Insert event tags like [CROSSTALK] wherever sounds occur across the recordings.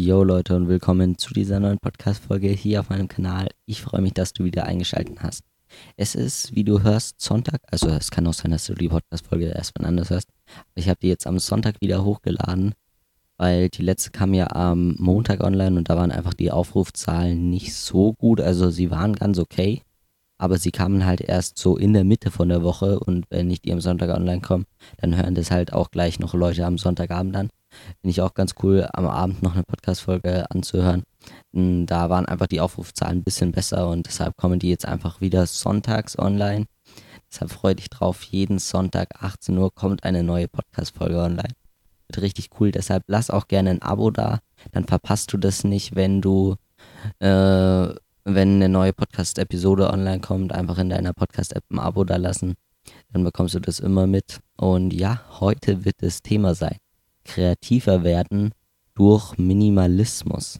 Yo Leute und willkommen zu dieser neuen Podcast-Folge hier auf meinem Kanal. Ich freue mich, dass du wieder eingeschaltet hast. Es ist, wie du hörst, Sonntag. Also es kann auch sein, dass du die Podcast-Folge erst wann anders hörst. Ich habe die jetzt am Sonntag wieder hochgeladen, weil die letzte kam ja am Montag online und da waren einfach die Aufrufzahlen nicht so gut. Also sie waren ganz okay, aber sie kamen halt erst so in der Mitte von der Woche und wenn ich die am Sonntag online komme, dann hören das halt auch gleich noch Leute am Sonntagabend an. Finde ich auch ganz cool, am Abend noch eine Podcast-Folge anzuhören. Hm, da waren einfach die Aufrufzahlen ein bisschen besser und deshalb kommen die jetzt einfach wieder sonntags online. Deshalb freue dich drauf. Jeden Sonntag 18 Uhr kommt eine neue Podcast-Folge online. Wird richtig cool. Deshalb lass auch gerne ein Abo da. Dann verpasst du das nicht, wenn du, äh, wenn eine neue Podcast-Episode online kommt. Einfach in deiner Podcast-App ein Abo da lassen. Dann bekommst du das immer mit. Und ja, heute wird das Thema sein kreativer werden durch Minimalismus.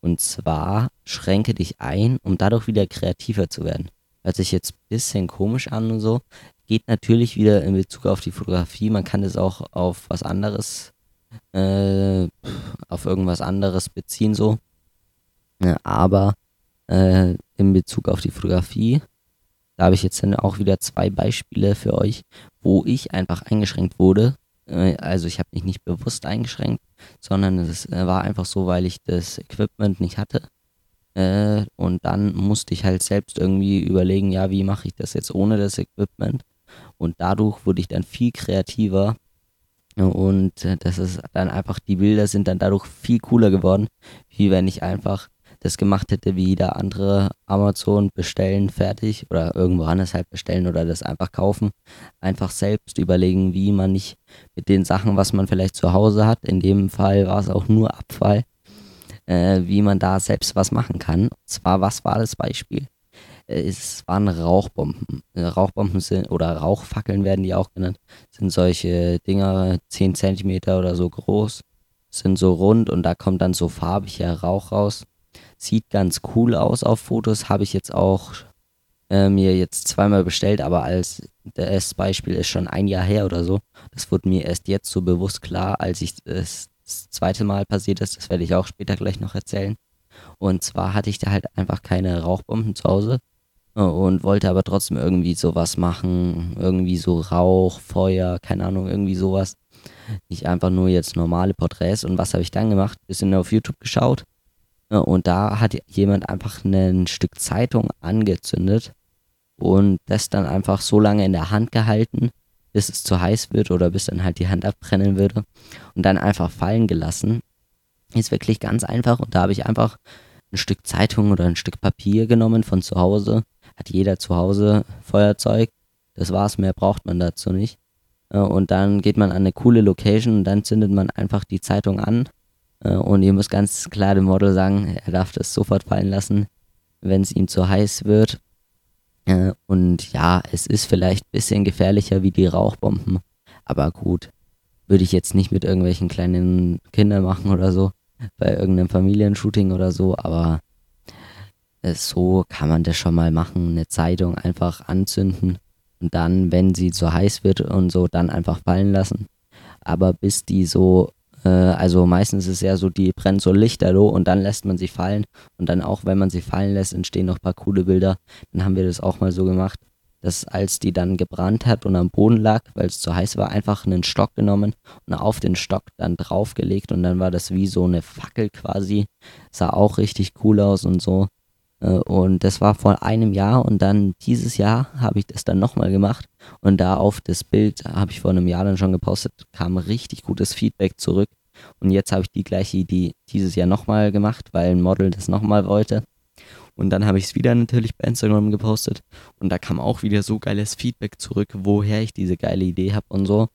Und zwar schränke dich ein, um dadurch wieder kreativer zu werden. Hört sich jetzt ein bisschen komisch an und so. Geht natürlich wieder in Bezug auf die Fotografie. Man kann es auch auf was anderes, äh, auf irgendwas anderes beziehen, so. Ja, aber äh, in Bezug auf die Fotografie, da habe ich jetzt dann auch wieder zwei Beispiele für euch, wo ich einfach eingeschränkt wurde also ich habe mich nicht bewusst eingeschränkt, sondern es äh, war einfach so, weil ich das Equipment nicht hatte. Äh, und dann musste ich halt selbst irgendwie überlegen, ja, wie mache ich das jetzt ohne das Equipment? Und dadurch wurde ich dann viel kreativer. Und das ist dann einfach, die Bilder sind dann dadurch viel cooler geworden, wie wenn ich einfach das gemacht hätte wie jeder andere Amazon bestellen, fertig oder irgendwo anders halt bestellen oder das einfach kaufen. Einfach selbst überlegen, wie man nicht mit den Sachen, was man vielleicht zu Hause hat, in dem Fall war es auch nur Abfall, äh, wie man da selbst was machen kann. Und zwar, was war das Beispiel? Äh, es waren Rauchbomben. Äh, Rauchbomben sind, oder Rauchfackeln werden die auch genannt, sind solche Dinger 10 cm oder so groß, sind so rund und da kommt dann so farbiger Rauch raus. Sieht ganz cool aus auf Fotos, habe ich jetzt auch äh, mir jetzt zweimal bestellt, aber als das Beispiel ist schon ein Jahr her oder so. Das wurde mir erst jetzt so bewusst klar, als ich es das zweite Mal passiert ist. Das werde ich auch später gleich noch erzählen. Und zwar hatte ich da halt einfach keine Rauchbomben zu Hause äh, und wollte aber trotzdem irgendwie sowas machen. Irgendwie so Rauch, Feuer, keine Ahnung, irgendwie sowas. Nicht einfach nur jetzt normale Porträts. Und was habe ich dann gemacht? Bisschen auf YouTube geschaut und da hat jemand einfach ein Stück Zeitung angezündet und das dann einfach so lange in der Hand gehalten, bis es zu heiß wird oder bis dann halt die Hand abbrennen würde und dann einfach fallen gelassen. Ist wirklich ganz einfach und da habe ich einfach ein Stück Zeitung oder ein Stück Papier genommen von zu Hause. Hat jeder zu Hause Feuerzeug. Das war's, mehr braucht man dazu nicht. Und dann geht man an eine coole Location und dann zündet man einfach die Zeitung an äh, und ihr müsst ganz klar dem Model sagen, er darf das sofort fallen lassen, wenn es ihm zu heiß wird. Äh, und ja, es ist vielleicht ein bisschen gefährlicher wie die Rauchbomben. Aber gut, würde ich jetzt nicht mit irgendwelchen kleinen Kindern machen oder so, bei irgendeinem Familienshooting oder so, aber äh, so kann man das schon mal machen. Eine Zeitung einfach anzünden und dann, wenn sie zu heiß wird und so, dann einfach fallen lassen. Aber bis die so äh, also meistens ist es ja so, die brennt so lichterloh und dann lässt man sie fallen. Und dann auch, wenn man sie fallen lässt, entstehen noch ein paar coole Bilder. Dann haben wir das auch mal so gemacht, dass als die dann gebrannt hat und am Boden lag, weil es zu heiß war, einfach einen Stock genommen und auf den Stock dann draufgelegt und dann war das wie so eine Fackel quasi. Sah auch richtig cool aus und so. Äh, und das war vor einem Jahr und dann dieses Jahr habe ich das dann nochmal gemacht. Und da auf das Bild habe ich vor einem Jahr dann schon gepostet, kam richtig gutes Feedback zurück. Und jetzt habe ich die gleiche Idee dieses Jahr nochmal gemacht, weil ein Model das nochmal wollte. Und dann habe ich es wieder natürlich bei Instagram gepostet. Und da kam auch wieder so geiles Feedback zurück, woher ich diese geile Idee habe und so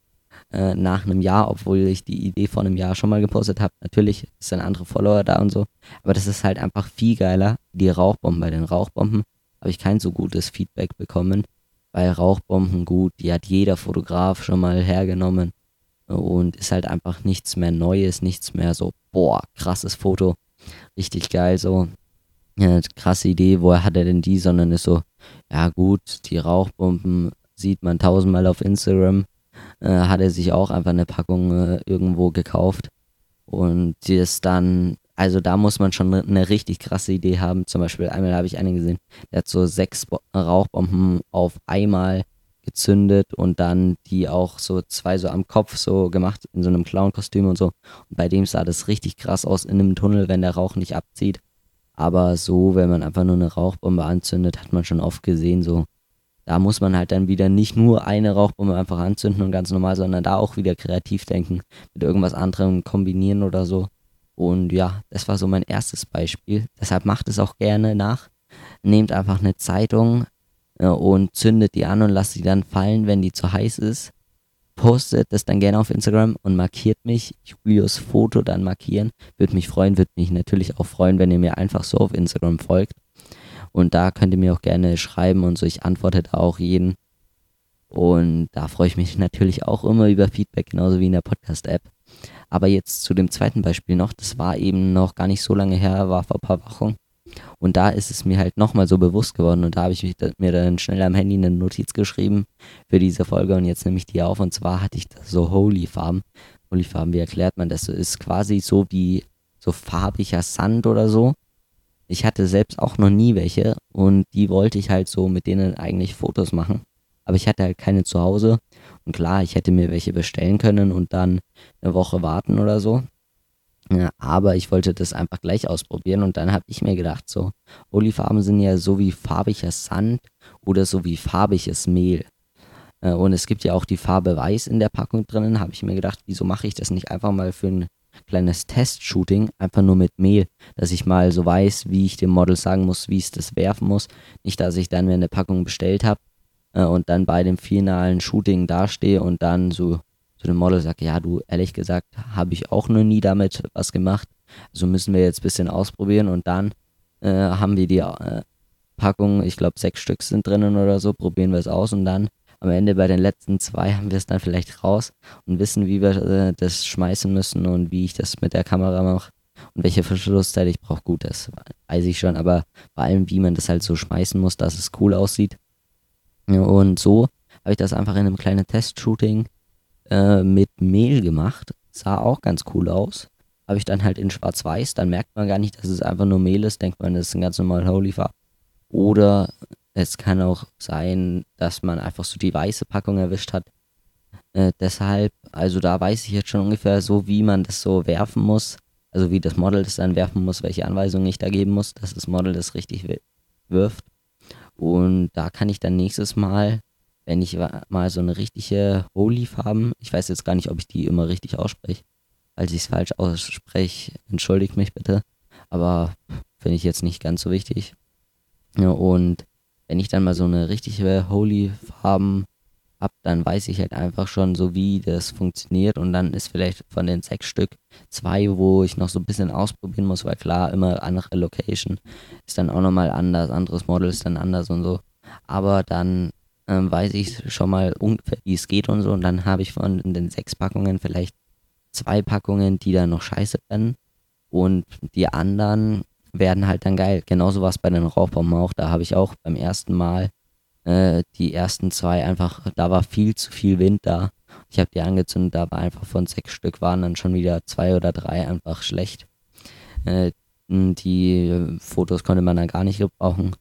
äh, nach einem Jahr, obwohl ich die Idee vor einem Jahr schon mal gepostet habe. Natürlich sind andere Follower da und so, aber das ist halt einfach viel geiler. Die Rauchbomben, bei den Rauchbomben habe ich kein so gutes Feedback bekommen. Bei Rauchbomben gut, die hat jeder Fotograf schon mal hergenommen und ist halt einfach nichts mehr Neues, nichts mehr so, boah, krasses Foto, richtig geil, so, ja, krasse Idee, woher hat er denn die, sondern ist so, ja gut, die Rauchbomben sieht man tausendmal auf Instagram, äh, hat er sich auch einfach eine Packung äh, irgendwo gekauft und die ist dann also da muss man schon eine richtig krasse Idee haben. Zum Beispiel einmal habe ich einen gesehen, der hat so sechs Rauchbomben auf einmal gezündet und dann die auch so zwei so am Kopf so gemacht in so einem Clown-Kostüm und so. Und bei dem sah das richtig krass aus in einem Tunnel, wenn der Rauch nicht abzieht. Aber so, wenn man einfach nur eine Rauchbombe anzündet, hat man schon oft gesehen, so, da muss man halt dann wieder nicht nur eine Rauchbombe einfach anzünden und ganz normal, sondern da auch wieder kreativ denken, mit irgendwas anderem kombinieren oder so. Und ja, das war so mein erstes Beispiel. Deshalb macht es auch gerne nach. Nehmt einfach eine Zeitung äh, und zündet die an und lasst sie dann fallen, wenn die zu heiß ist. Postet das dann gerne auf Instagram und markiert mich. Julius Foto dann markieren. Würde mich freuen, würde mich natürlich auch freuen, wenn ihr mir einfach so auf Instagram folgt. Und da könnt ihr mir auch gerne schreiben und so. Ich antworte da auch jeden. Und da freue ich mich [LAUGHS] natürlich auch immer über Feedback, genauso wie in der Podcast-App. Aber jetzt zu dem zweiten Beispiel noch. Das war eben noch gar nicht so lange her, war vor ein paar Wochen. Und da ist es mir halt nochmal so bewusst geworden und da habe ich mir dann schnell am Handy eine Notiz geschrieben für diese Folge und jetzt nehme ich die auf und zwar hatte ich da so Holy Farben. Holy Farben, wie erklärt man das? Ist quasi so wie so farbiger Sand oder so. Ich hatte selbst auch noch nie welche und die wollte ich halt so mit denen eigentlich Fotos machen. Aber ich hatte halt keine zu Hause. Und klar, ich hätte mir welche bestellen können und dann eine Woche warten oder so. Ja, aber ich wollte das einfach gleich ausprobieren und dann habe ich mir gedacht, so, Olifarben sind ja so wie farbiger Sand oder so wie farbiges Mehl. Äh, und es gibt ja auch die Farbe Weiß in der Packung drinnen. Habe ich mir gedacht, wieso mache ich das nicht einfach mal für ein kleines Test-Shooting, einfach nur mit Mehl, dass ich mal so weiß, wie ich dem Model sagen muss, wie es das werfen muss. Nicht, dass ich dann mir eine Packung bestellt habe äh, und dann bei dem finalen Shooting dastehe und dann so zu dem Model sage, ja, du, ehrlich gesagt, habe ich auch noch nie damit was gemacht. Also müssen wir jetzt ein bisschen ausprobieren und dann äh, haben wir die äh, Packung, ich glaube sechs Stück sind drinnen oder so, probieren wir es aus und dann am Ende bei den letzten zwei haben wir es dann vielleicht raus und wissen, wie wir äh, das schmeißen müssen und wie ich das mit der Kamera mache und welche Verschlussteile ich brauche. Gut, das weiß ich schon, aber vor allem, wie man das halt so schmeißen muss, dass es cool aussieht. Und so habe ich das einfach in einem kleinen Test-Shooting äh, mit Mehl gemacht. Sah auch ganz cool aus. Habe ich dann halt in schwarz-weiß. Dann merkt man gar nicht, dass es einfach nur Mehl ist. Denkt man, das ist ein ganz normal Holy Farb. Oder es kann auch sein, dass man einfach so die weiße Packung erwischt hat. Äh, deshalb, also da weiß ich jetzt schon ungefähr so, wie man das so werfen muss. Also wie das Model das dann werfen muss, welche Anweisungen ich da geben muss, dass das Model das richtig wirft. Und da kann ich dann nächstes Mal wenn ich mal so eine richtige Holy-Farben, ich weiß jetzt gar nicht, ob ich die immer richtig ausspreche. Falls ich es falsch ausspreche, entschuldigt mich bitte. Aber finde ich jetzt nicht ganz so wichtig. Ja, und wenn ich dann mal so eine richtige Holy-Farben habe, dann weiß ich halt einfach schon so, wie das funktioniert. Und dann ist vielleicht von den sechs Stück zwei, wo ich noch so ein bisschen ausprobieren muss, weil klar, immer andere Location ist dann auch nochmal anders, anderes Model ist dann anders und so. Aber dann ähm, weiß ich schon mal ungefähr, wie es geht und so. Und dann habe ich von den sechs Packungen vielleicht zwei Packungen, die dann noch scheiße werden. Und die anderen werden halt dann geil. Genauso war es bei den Rauchbomben auch. Da habe ich auch beim ersten Mal äh, die ersten zwei einfach, da war viel zu viel Wind da. Ich habe die angezündet, da war einfach von sechs Stück waren dann schon wieder zwei oder drei einfach schlecht. Äh, die Fotos konnte man dann gar nicht gebrauchen.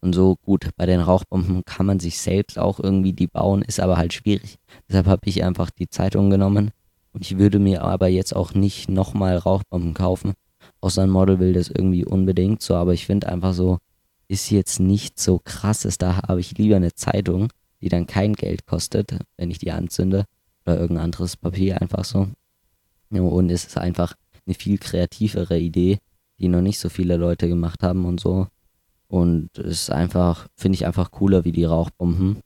Und so gut, bei den Rauchbomben kann man sich selbst auch irgendwie die bauen, ist aber halt schwierig. Deshalb habe ich einfach die Zeitung genommen. Und ich würde mir aber jetzt auch nicht nochmal Rauchbomben kaufen. Außer ein Model will das irgendwie unbedingt so, aber ich finde einfach so, ist jetzt nicht so krasses. Da habe ich lieber eine Zeitung, die dann kein Geld kostet, wenn ich die anzünde. Oder irgendein anderes Papier einfach so. Und es ist einfach eine viel kreativere Idee, die noch nicht so viele Leute gemacht haben und so. Und es ist einfach, finde ich einfach cooler wie die Rauchbomben.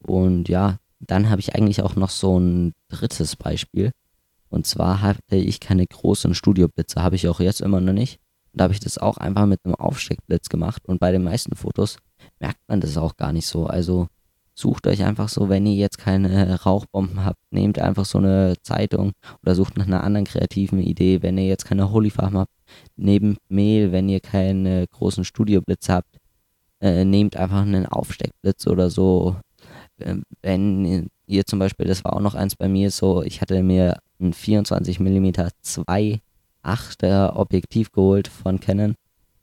Und ja, dann habe ich eigentlich auch noch so ein drittes Beispiel. Und zwar hatte ich keine großen Studioblitze, habe ich auch jetzt immer noch nicht. Und da habe ich das auch einfach mit einem Aufsteckblitz gemacht. Und bei den meisten Fotos merkt man das auch gar nicht so. Also sucht euch einfach so, wenn ihr jetzt keine Rauchbomben habt, nehmt einfach so eine Zeitung oder sucht nach einer anderen kreativen Idee. Wenn ihr jetzt keine Holyfarm habt, nehmt Mehl. Wenn ihr keine großen Studioblitze habt, äh, nehmt einfach einen Aufsteckblitz oder so. Ähm, wenn ihr zum Beispiel, das war auch noch eins bei mir so, ich hatte mir ein 24 mm 2 8er Objektiv geholt von Canon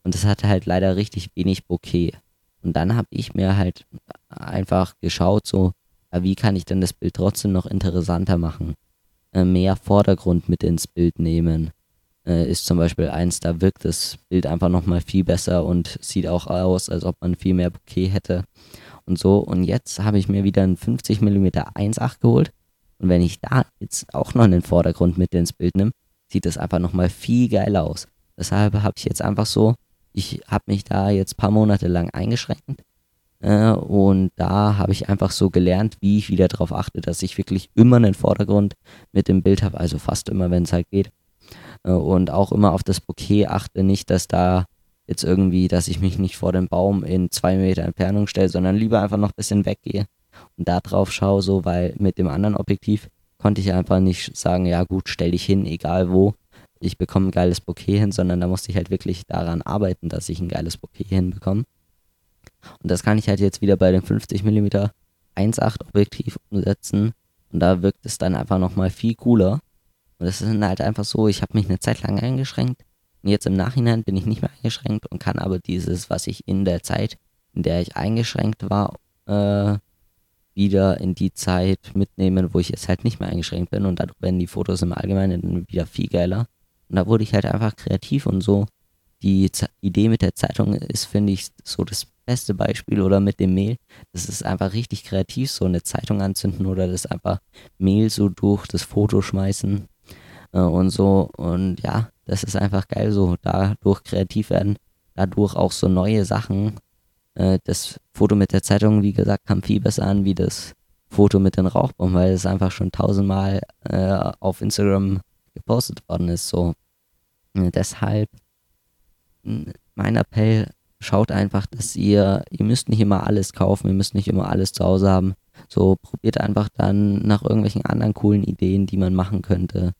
und das hatte halt leider richtig wenig Bokeh. Und dann habe ich mir halt einfach geschaut, so, wie kann ich denn das Bild trotzdem noch interessanter machen? Äh, mehr Vordergrund mit ins Bild nehmen. Äh, ist zum Beispiel eins, da wirkt das Bild einfach nochmal viel besser und sieht auch aus, als ob man viel mehr Bokeh hätte. Und so. Und jetzt habe ich mir wieder ein 50 mm 1.8 geholt. Und wenn ich da jetzt auch noch einen Vordergrund mit ins Bild nehme, sieht das einfach nochmal viel geiler aus. Deshalb habe ich jetzt einfach so ich habe mich da jetzt paar Monate lang eingeschränkt äh, und da habe ich einfach so gelernt, wie ich wieder darauf achte, dass ich wirklich immer einen Vordergrund mit dem Bild habe, also fast immer, wenn es halt geht. Äh, und auch immer auf das Bouquet achte, nicht, dass da jetzt irgendwie, dass ich mich nicht vor den Baum in zwei Meter Entfernung stelle, sondern lieber einfach noch ein bisschen weggehe und da drauf schaue, so, weil mit dem anderen Objektiv konnte ich einfach nicht sagen, ja gut, stell dich hin, egal wo, ich bekomme ein geiles Bouquet hin, sondern da musste ich halt wirklich daran arbeiten, dass ich ein geiles Bouquet hinbekomme. Und das kann ich halt jetzt wieder bei dem 50 mm 1.8 Objektiv umsetzen und da wirkt es dann einfach nochmal viel cooler. Und das ist halt einfach so, ich habe mich eine Zeit lang eingeschränkt und jetzt im Nachhinein bin ich nicht mehr eingeschränkt und kann aber dieses, was ich in der Zeit, in der ich eingeschränkt war, äh, wieder in die Zeit mitnehmen, wo ich jetzt halt nicht mehr eingeschränkt bin und dadurch werden die Fotos im Allgemeinen wieder viel geiler. Und da wurde ich halt einfach kreativ und so. Die Z Idee mit der Zeitung ist, finde ich, so das beste Beispiel oder mit dem Mehl. Das ist einfach richtig kreativ, so eine Zeitung anzünden oder das einfach Mehl so durch das Foto schmeißen äh, und so. Und ja, das ist einfach geil, so dadurch kreativ werden, dadurch auch so neue Sachen. Äh, das Foto mit der Zeitung, wie gesagt, kam viel besser an wie das Foto mit den Rauchbomben, weil es einfach schon tausendmal äh, auf Instagram gepostet worden ist. So äh, deshalb mein Appell, schaut einfach, dass ihr, ihr müsst nicht immer alles kaufen, ihr müsst nicht immer alles zu Hause haben. So probiert einfach dann nach irgendwelchen anderen coolen Ideen, die man machen könnte.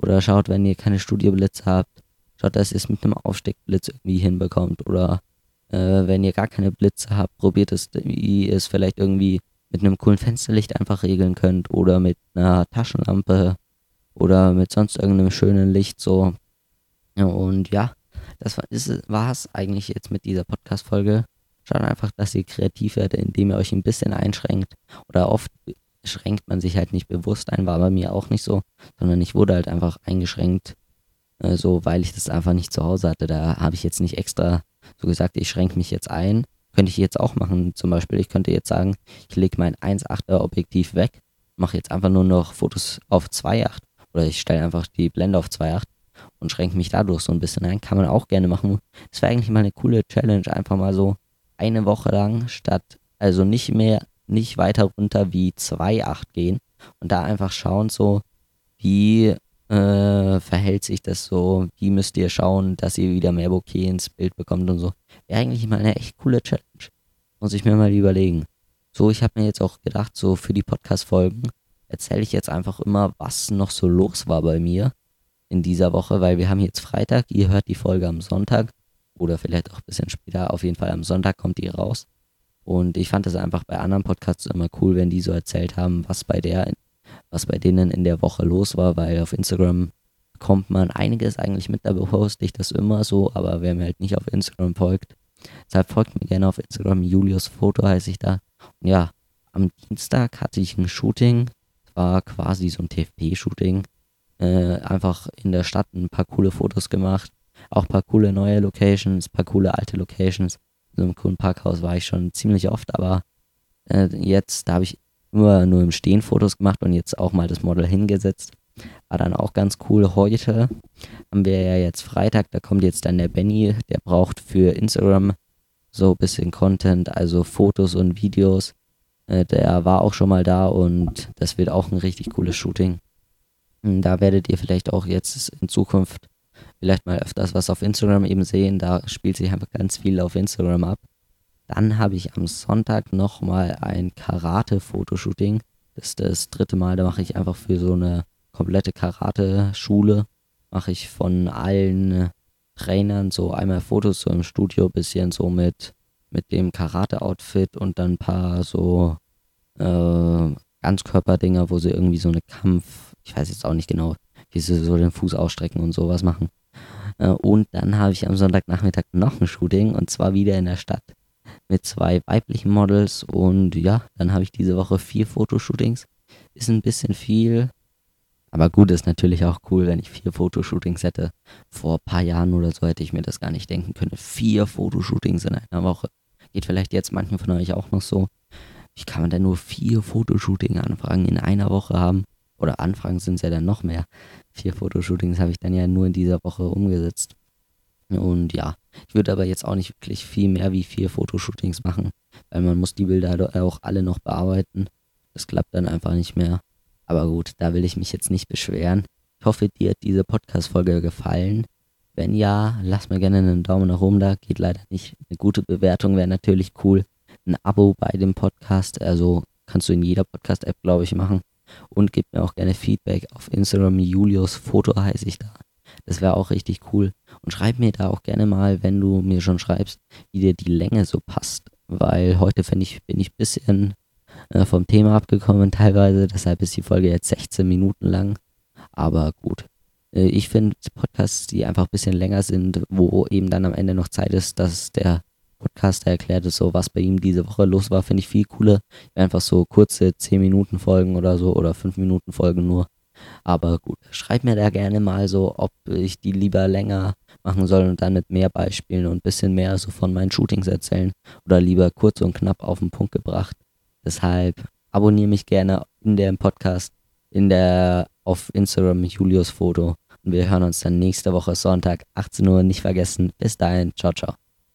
Oder schaut, wenn ihr keine Studioblitze habt, schaut, dass ihr es mit einem Aufsteckblitz irgendwie hinbekommt. Oder äh, wenn ihr gar keine Blitze habt, probiert es, wie ihr es vielleicht irgendwie mit einem coolen Fensterlicht einfach regeln könnt. Oder mit einer Taschenlampe. Oder mit sonst irgendeinem schönen Licht so. Und ja, das war es eigentlich jetzt mit dieser Podcast-Folge. Schaut einfach, dass ihr kreativ werdet, indem ihr euch ein bisschen einschränkt. Oder oft schränkt man sich halt nicht bewusst ein, war bei mir auch nicht so, sondern ich wurde halt einfach eingeschränkt, äh, so weil ich das einfach nicht zu Hause hatte. Da habe ich jetzt nicht extra so gesagt, ich schränke mich jetzt ein. Könnte ich jetzt auch machen. Zum Beispiel, ich könnte jetzt sagen, ich lege mein 1,8er Objektiv weg, mache jetzt einfach nur noch Fotos auf 2,8 oder ich stelle einfach die Blende auf 2,8 und schränke mich dadurch so ein bisschen ein. Kann man auch gerne machen. Das wäre eigentlich mal eine coole Challenge, einfach mal so eine Woche lang statt, also nicht mehr, nicht weiter runter wie 2,8 gehen und da einfach schauen, so, wie äh, verhält sich das so, wie müsst ihr schauen, dass ihr wieder mehr Bokeh ins Bild bekommt und so. Wäre eigentlich mal eine echt coole Challenge. Muss ich mir mal überlegen. So, ich habe mir jetzt auch gedacht, so für die Podcast-Folgen erzähle ich jetzt einfach immer, was noch so los war bei mir in dieser Woche, weil wir haben jetzt Freitag, ihr hört die Folge am Sonntag oder vielleicht auch ein bisschen später, auf jeden Fall am Sonntag kommt die raus. Und ich fand es einfach bei anderen Podcasts immer cool, wenn die so erzählt haben, was bei der, was bei denen in der Woche los war, weil auf Instagram kommt man einiges eigentlich mit, da poste ich das immer so, aber wer mir halt nicht auf Instagram folgt, deshalb folgt mir gerne auf Instagram, Julius Foto heiße ich da. Und ja, am Dienstag hatte ich ein Shooting, war quasi so ein TFP-Shooting äh, einfach in der Stadt ein paar coole Fotos gemacht. Auch ein paar coole neue Locations, ein paar coole alte Locations. So einem coolen Parkhaus war ich schon ziemlich oft, aber äh, jetzt, da habe ich immer nur im Stehen Fotos gemacht und jetzt auch mal das Model hingesetzt. War dann auch ganz cool. Heute haben wir ja jetzt Freitag, da kommt jetzt dann der Benny, der braucht für Instagram so ein bisschen Content, also Fotos und Videos. Äh, der war auch schon mal da und das wird auch ein richtig cooles Shooting. Hm, da werdet ihr vielleicht auch jetzt in Zukunft vielleicht mal öfters was auf Instagram eben sehen. Da spielt sich einfach ganz viel auf Instagram ab. Dann habe ich am Sonntag nochmal ein Karate-Fotoshooting. Das ist das dritte Mal. Da mache ich einfach für so eine komplette Karate-Schule. Mache ich von allen Trainern so einmal Fotos so im Studio, bisschen so mit, mit dem Karate-Outfit und dann ein paar so äh, Ganzkörperdinger, wo sie irgendwie so eine Kampf, ich weiß jetzt auch nicht genau, wie sie so den Fuß ausstrecken und sowas machen. Äh, und dann habe ich am Sonntagnachmittag noch ein Shooting und zwar wieder in der Stadt mit zwei weiblichen Models und ja, dann habe ich diese Woche vier Fotoshootings. Ist ein bisschen viel, aber gut, ist natürlich auch cool, wenn ich vier Fotoshootings hätte. Vor ein paar Jahren oder so hätte ich mir das gar nicht denken können. Vier Fotoshootings in einer Woche. Geht vielleicht jetzt manchen von euch auch noch so. Wie kann man denn nur vier Fotoshootings-Anfragen in einer Woche haben? Oder Anfragen sind es ja dann noch mehr. Vier Fotoshootings habe ich dann ja nur in dieser Woche umgesetzt. Und ja, ich würde aber jetzt auch nicht wirklich viel mehr wie vier Fotoshootings machen, weil man muss die Bilder auch alle noch bearbeiten. Das klappt dann einfach nicht mehr. Aber gut, da will ich mich jetzt nicht beschweren. Ich hoffe, dir hat diese Podcast-Folge gefallen. Wenn ja, lass mir gerne einen Daumen nach oben da. Geht leider nicht. Eine gute Bewertung wäre natürlich cool. Ein Abo bei dem Podcast. Also kannst du in jeder Podcast-App, glaube ich, machen. Und gib mir auch gerne Feedback auf Instagram. Julius Foto heiße ich da. Das wäre auch richtig cool. Und schreib mir da auch gerne mal, wenn du mir schon schreibst, wie dir die Länge so passt. Weil heute ich, bin ich ein bisschen äh, vom Thema abgekommen [LAUGHS] teilweise. Deshalb ist die Folge jetzt 16 Minuten lang. Aber gut. Äh, ich finde Podcasts, die einfach ein bisschen länger sind, wo eben dann am Ende noch Zeit ist, dass der Podcaster erklärt ist, so was bei ihm diese Woche los war, finde ich viel cooler. Einfach so kurze 10 Minuten Folgen oder so oder 5 Minuten Folgen nur. Aber gut, schreib mir da gerne mal so, ob ich die lieber länger machen soll und dann mit mehr Beispielen und ein bisschen mehr so von meinen Shootings erzählen oder lieber kurz und knapp auf den Punkt gebracht. Deshalb abonniere mich gerne in dem Podcast, in der auf Instagram Julius Foto und wir hören uns dann nächste Woche Sonntag 18 Uhr nicht vergessen. Bis dahin, ciao ciao.